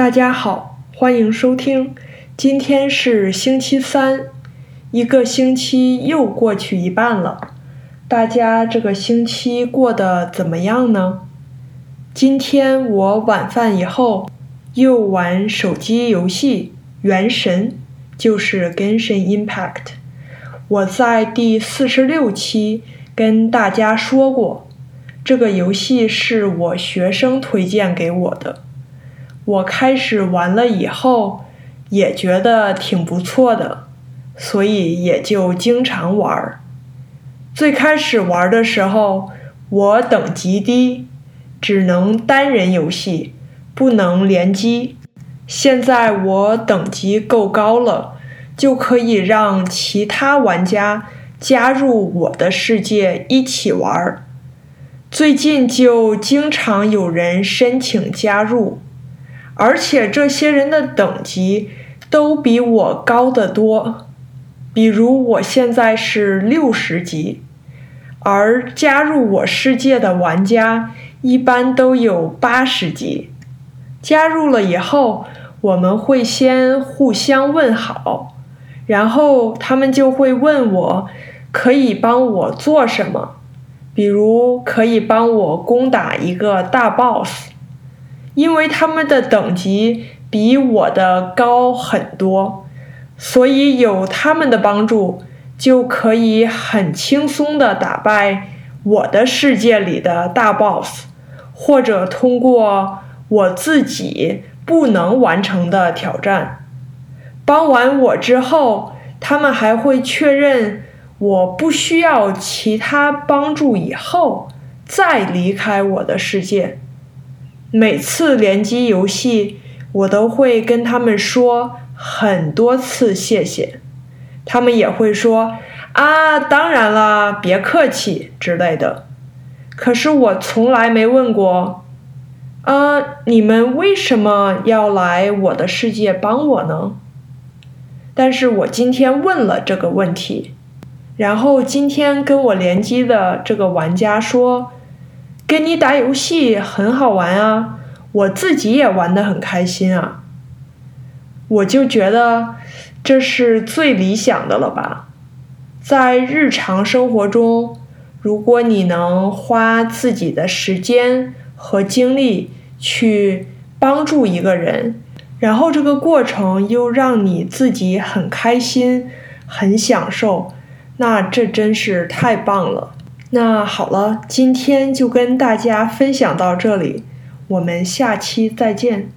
大家好，欢迎收听。今天是星期三，一个星期又过去一半了。大家这个星期过得怎么样呢？今天我晚饭以后又玩手机游戏《原神》，就是《Genshin Impact》。我在第四十六期跟大家说过，这个游戏是我学生推荐给我的。我开始玩了以后，也觉得挺不错的，所以也就经常玩儿。最开始玩的时候，我等级低，只能单人游戏，不能联机。现在我等级够高了，就可以让其他玩家加入我的世界一起玩儿。最近就经常有人申请加入。而且这些人的等级都比我高得多，比如我现在是六十级，而加入我世界的玩家一般都有八十级。加入了以后，我们会先互相问好，然后他们就会问我可以帮我做什么，比如可以帮我攻打一个大 boss。因为他们的等级比我的高很多，所以有他们的帮助，就可以很轻松的打败我的世界里的大 boss，或者通过我自己不能完成的挑战。帮完我之后，他们还会确认我不需要其他帮助，以后再离开我的世界。每次联机游戏，我都会跟他们说很多次谢谢，他们也会说啊，当然了，别客气之类的。可是我从来没问过，啊，你们为什么要来我的世界帮我呢？但是我今天问了这个问题，然后今天跟我联机的这个玩家说。跟你打游戏很好玩啊，我自己也玩的很开心啊。我就觉得这是最理想的了吧。在日常生活中，如果你能花自己的时间和精力去帮助一个人，然后这个过程又让你自己很开心、很享受，那这真是太棒了。那好了，今天就跟大家分享到这里，我们下期再见。